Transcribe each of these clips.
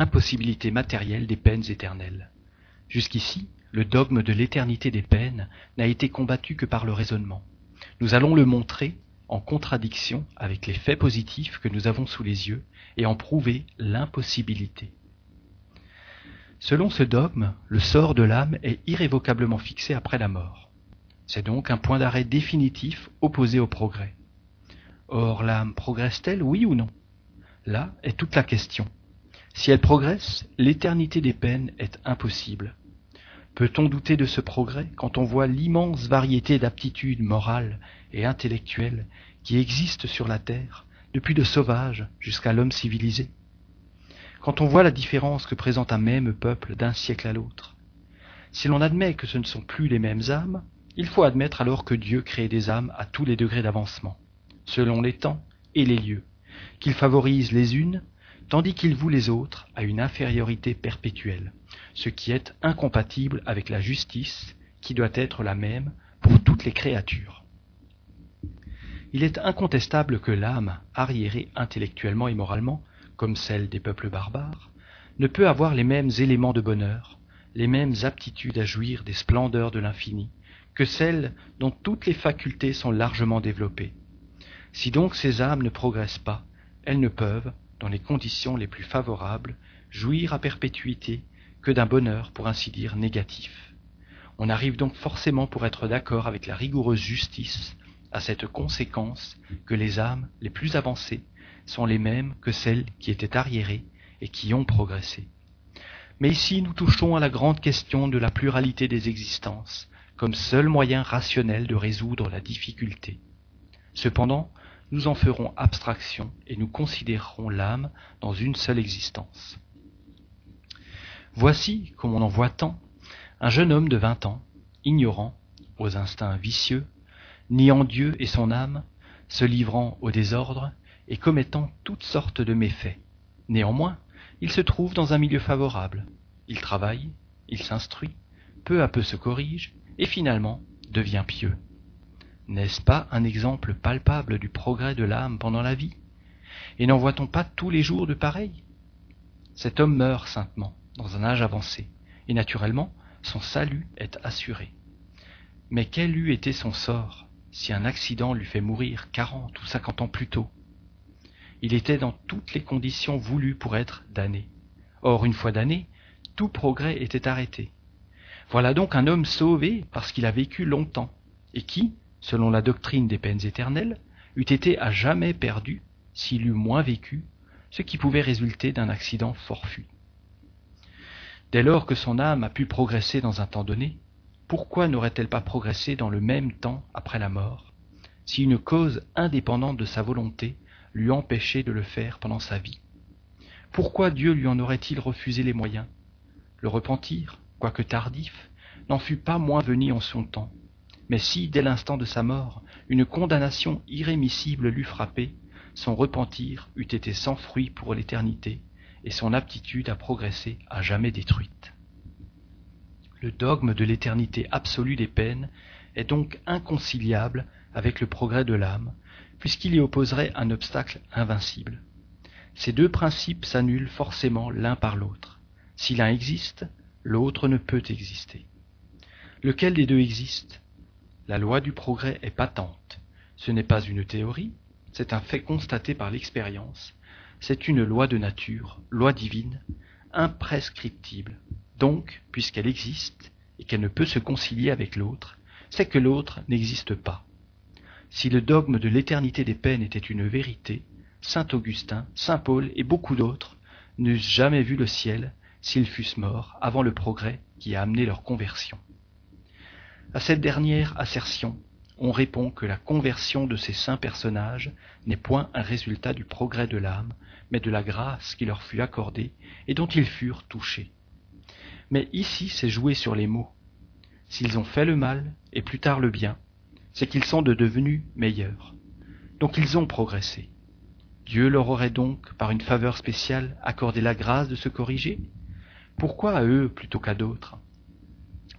impossibilité matérielle des peines éternelles. Jusqu'ici, le dogme de l'éternité des peines n'a été combattu que par le raisonnement. Nous allons le montrer en contradiction avec les faits positifs que nous avons sous les yeux et en prouver l'impossibilité. Selon ce dogme, le sort de l'âme est irrévocablement fixé après la mort. C'est donc un point d'arrêt définitif opposé au progrès. Or, l'âme progresse-t-elle, oui ou non? Là est toute la question. Si elle progresse, l'éternité des peines est impossible. Peut-on douter de ce progrès quand on voit l'immense variété d'aptitudes morales et intellectuelles qui existent sur la Terre, depuis le sauvage jusqu'à l'homme civilisé? Quand on voit la différence que présente un même peuple d'un siècle à l'autre Si l'on admet que ce ne sont plus les mêmes âmes, il faut admettre alors que Dieu crée des âmes à tous les degrés d'avancement, selon les temps et les lieux, qu'il favorise les unes tandis qu'il voue les autres à une infériorité perpétuelle, ce qui est incompatible avec la justice qui doit être la même pour toutes les créatures. Il est incontestable que l'âme, arriérée intellectuellement et moralement, comme celle des peuples barbares, ne peut avoir les mêmes éléments de bonheur, les mêmes aptitudes à jouir des splendeurs de l'infini, que celle dont toutes les facultés sont largement développées. Si donc ces âmes ne progressent pas, elles ne peuvent, dans les conditions les plus favorables, jouir à perpétuité que d'un bonheur, pour ainsi dire, négatif. On arrive donc forcément pour être d'accord avec la rigoureuse justice à cette conséquence que les âmes les plus avancées sont les mêmes que celles qui étaient arriérées et qui ont progressé. Mais ici nous touchons à la grande question de la pluralité des existences, comme seul moyen rationnel de résoudre la difficulté. Cependant, nous en ferons abstraction et nous considérerons l'âme dans une seule existence. Voici, comme on en voit tant, un jeune homme de vingt ans, ignorant, aux instincts vicieux, niant Dieu et son âme, se livrant au désordre et commettant toutes sortes de méfaits. Néanmoins, il se trouve dans un milieu favorable. Il travaille, il s'instruit, peu à peu se corrige, et finalement devient pieux. N'est-ce pas un exemple palpable du progrès de l'âme pendant la vie? Et n'en voit-on pas tous les jours de pareil? Cet homme meurt saintement, dans un âge avancé, et naturellement, son salut est assuré. Mais quel eût été son sort si un accident lui fait mourir quarante ou cinquante ans plus tôt? Il était dans toutes les conditions voulues pour être damné. Or, une fois damné, tout progrès était arrêté. Voilà donc un homme sauvé parce qu'il a vécu longtemps, et qui, selon la doctrine des peines éternelles, eût été à jamais perdu s'il eût moins vécu, ce qui pouvait résulter d'un accident forfait. Dès lors que son âme a pu progresser dans un temps donné, pourquoi n'aurait-elle pas progressé dans le même temps après la mort, si une cause indépendante de sa volonté lui empêchait de le faire pendant sa vie? Pourquoi Dieu lui en aurait-il refusé les moyens? Le repentir, quoique tardif, n'en fut pas moins venu en son temps, mais si, dès l'instant de sa mort, une condamnation irrémissible l'eût frappé, son repentir eût été sans fruit pour l'éternité, et son aptitude à progresser à jamais détruite. Le dogme de l'éternité absolue des peines est donc inconciliable avec le progrès de l'âme, puisqu'il y opposerait un obstacle invincible. Ces deux principes s'annulent forcément l'un par l'autre. Si l'un existe, l'autre ne peut exister. Lequel des deux existe? La loi du progrès est patente. Ce n'est pas une théorie, c'est un fait constaté par l'expérience. C'est une loi de nature, loi divine, imprescriptible. Donc, puisqu'elle existe et qu'elle ne peut se concilier avec l'autre, c'est que l'autre n'existe pas. Si le dogme de l'éternité des peines était une vérité, saint Augustin, saint Paul et beaucoup d'autres n'eussent jamais vu le ciel s'ils fussent morts avant le progrès qui a amené leur conversion. À cette dernière assertion, on répond que la conversion de ces saints personnages n'est point un résultat du progrès de l'âme, mais de la grâce qui leur fut accordée et dont ils furent touchés. Mais ici c'est joué sur les mots. S'ils ont fait le mal et plus tard le bien, c'est qu'ils sont de devenus meilleurs. Donc ils ont progressé. Dieu leur aurait donc, par une faveur spéciale, accordé la grâce de se corriger? Pourquoi à eux plutôt qu'à d'autres?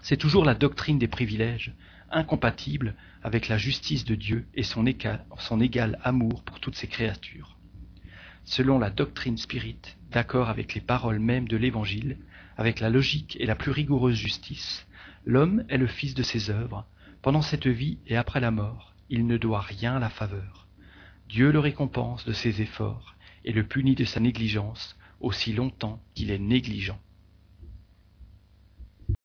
C'est toujours la doctrine des privilèges, incompatible avec la justice de Dieu et son égal, amour pour toutes ses créatures. selon la doctrine spirite, d'accord avec les paroles mêmes de l'Évangile, avec la logique et la plus rigoureuse justice, l'homme est le fils de ses œuvres, pendant cette vie et après la mort, il ne doit rien à la faveur. Dieu le récompense de ses efforts et le punit de sa négligence aussi longtemps qu'il est négligent.